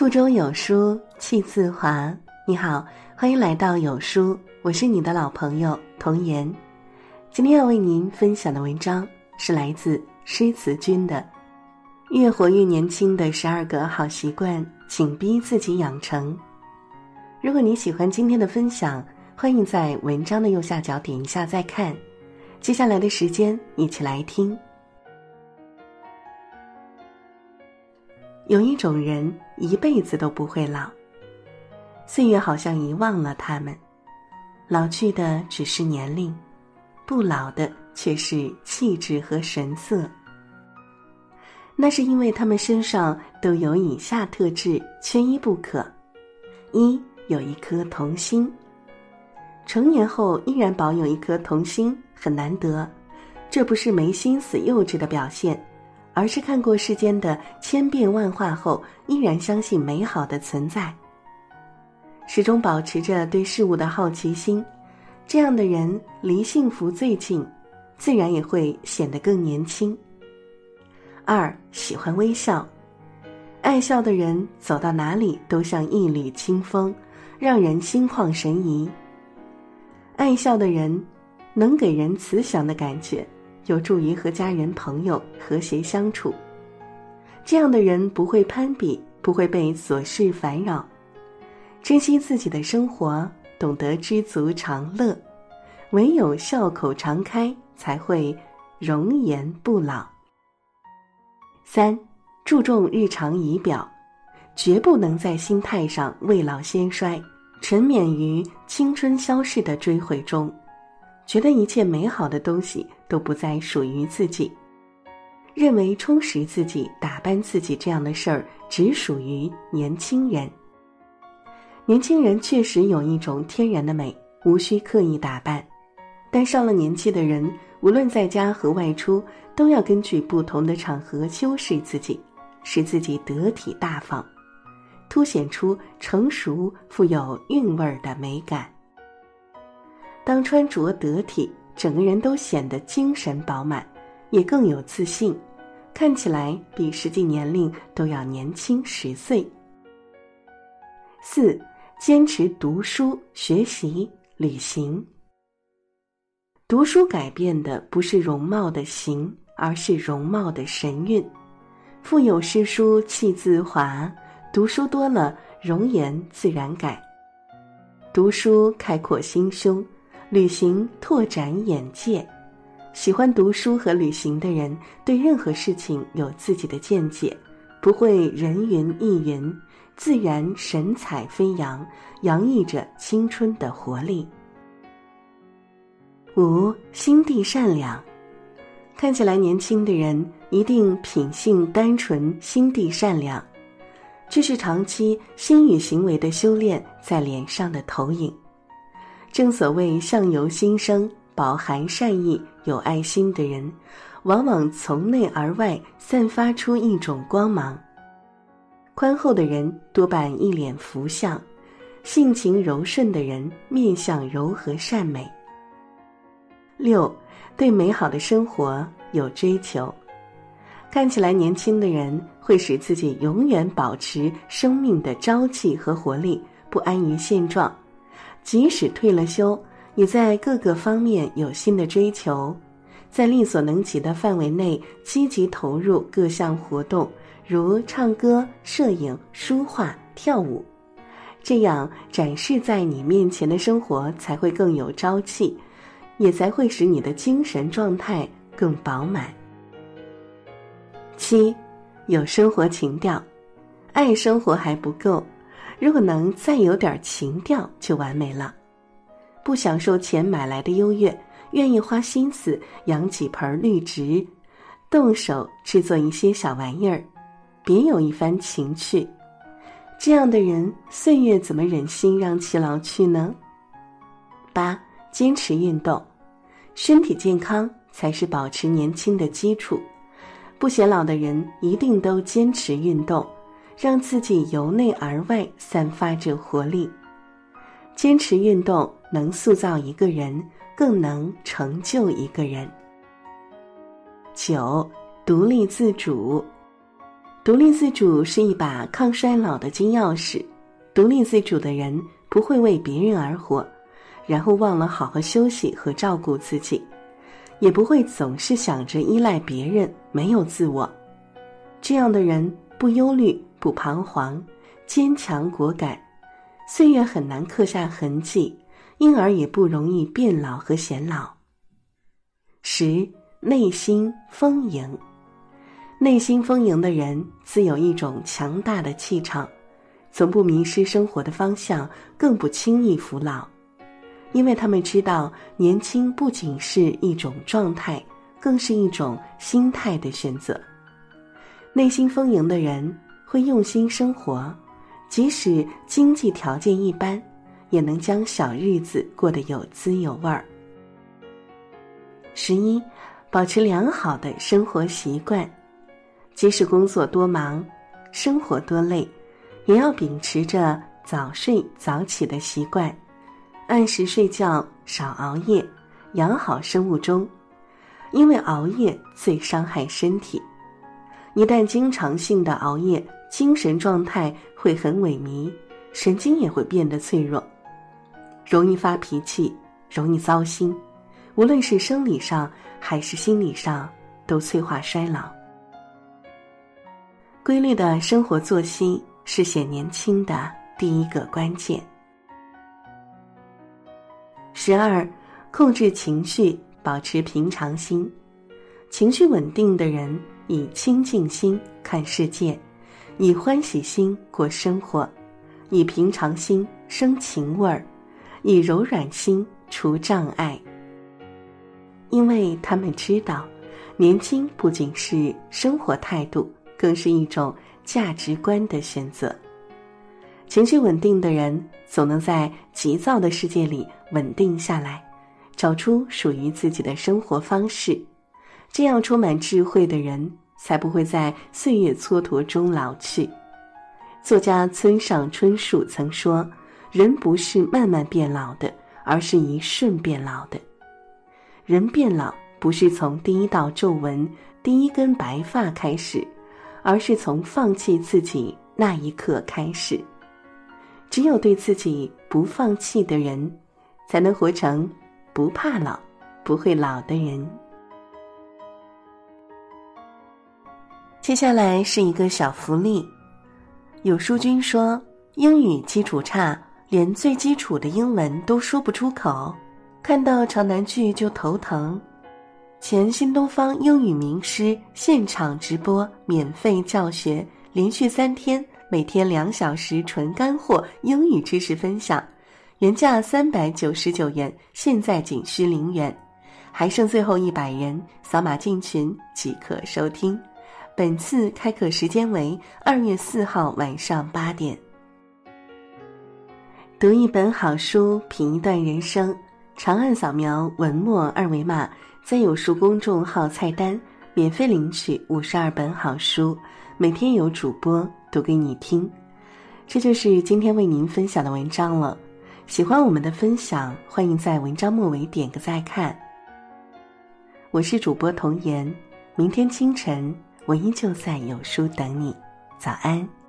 腹中有书气自华。你好，欢迎来到有书，我是你的老朋友童言。今天要为您分享的文章是来自诗词君的《越活越年轻的十二个好习惯，请逼自己养成》。如果你喜欢今天的分享，欢迎在文章的右下角点一下再看。接下来的时间，一起来听。有一种人一辈子都不会老，岁月好像遗忘了他们，老去的只是年龄，不老的却是气质和神色。那是因为他们身上都有以下特质，缺一不可：一有一颗童心。成年后依然保有一颗童心很难得，这不是没心思、幼稚的表现。而是看过世间的千变万化后，依然相信美好的存在，始终保持着对事物的好奇心，这样的人离幸福最近，自然也会显得更年轻。二喜欢微笑，爱笑的人走到哪里都像一缕清风，让人心旷神怡。爱笑的人，能给人慈祥的感觉。有助于和家人朋友和谐相处。这样的人不会攀比，不会被琐事烦扰，珍惜自己的生活，懂得知足常乐。唯有笑口常开，才会容颜不老。三，注重日常仪表，绝不能在心态上未老先衰，沉湎于青春消逝的追悔中。觉得一切美好的东西都不再属于自己，认为充实自己、打扮自己这样的事儿只属于年轻人。年轻人确实有一种天然的美，无需刻意打扮，但上了年纪的人，无论在家和外出，都要根据不同的场合修饰自己，使自己得体大方，凸显出成熟、富有韵味儿的美感。当穿着得体，整个人都显得精神饱满，也更有自信，看起来比实际年龄都要年轻十岁。四，坚持读书、学习、旅行。读书改变的不是容貌的形，而是容貌的神韵。腹有诗书气自华，读书多了，容颜自然改。读书开阔心胸。旅行拓展眼界，喜欢读书和旅行的人，对任何事情有自己的见解，不会人云亦云，自然神采飞扬，洋溢着青春的活力。五心地善良，看起来年轻的人一定品性单纯，心地善良，这是长期心与行为的修炼在脸上的投影。正所谓相由心生，饱含善意、有爱心的人，往往从内而外散发出一种光芒。宽厚的人多半一脸福相，性情柔顺的人面相柔和善美。六，对美好的生活有追求，看起来年轻的人会使自己永远保持生命的朝气和活力，不安于现状。即使退了休，也在各个方面有新的追求，在力所能及的范围内积极投入各项活动，如唱歌、摄影、书画、跳舞，这样展示在你面前的生活才会更有朝气，也才会使你的精神状态更饱满。七，有生活情调，爱生活还不够。如果能再有点情调，就完美了。不享受钱买来的优越，愿意花心思养几盆绿植，动手制作一些小玩意儿，别有一番情趣。这样的人，岁月怎么忍心让其老去呢？八，坚持运动，身体健康才是保持年轻的基础。不显老的人，一定都坚持运动。让自己由内而外散发着活力，坚持运动能塑造一个人，更能成就一个人。九，独立自主，独立自主是一把抗衰老的金钥匙。独立自主的人不会为别人而活，然后忘了好好休息和照顾自己，也不会总是想着依赖别人，没有自我。这样的人不忧虑，不彷徨，坚强果敢，岁月很难刻下痕迹，因而也不容易变老和显老。十内心丰盈。内心丰盈的人，自有一种强大的气场，从不迷失生活的方向，更不轻易服老，因为他们知道，年轻不仅是一种状态，更是一种心态的选择。内心丰盈的人会用心生活，即使经济条件一般，也能将小日子过得有滋有味儿。十一，保持良好的生活习惯。即使工作多忙，生活多累，也要秉持着早睡早起的习惯，按时睡觉，少熬夜，养好生物钟。因为熬夜最伤害身体，一旦经常性的熬夜，精神状态会很萎靡，神经也会变得脆弱，容易发脾气，容易糟心，无论是生理上还是心理上，都催化衰老。规律的生活作息是显年轻的第一个关键。十二，控制情绪，保持平常心。情绪稳定的人以清净心看世界，以欢喜心过生活，以平常心生情味儿，以柔软心除障碍。因为他们知道，年轻不仅是生活态度。更是一种价值观的选择。情绪稳定的人，总能在急躁的世界里稳定下来，找出属于自己的生活方式。这样充满智慧的人，才不会在岁月蹉跎中老去。作家村上春树曾说：“人不是慢慢变老的，而是一瞬变老的。人变老不是从第一道皱纹、第一根白发开始。”而是从放弃自己那一刻开始。只有对自己不放弃的人，才能活成不怕老、不会老的人。接下来是一个小福利。有书君说，英语基础差，连最基础的英文都说不出口，看到长难句就头疼。前新东方英语名师现场直播免费教学，连续三天，每天两小时纯干货英语知识分享，原价三百九十九元，现在仅需零元，还剩最后一百人，扫码进群即可收听。本次开课时间为二月四号晚上八点。读一本好书，品一段人生，长按扫描文末二维码。在有书公众号菜单免费领取五十二本好书，每天有主播读给你听。这就是今天为您分享的文章了。喜欢我们的分享，欢迎在文章末尾点个再看。我是主播童言，明天清晨我依旧在有书等你。早安。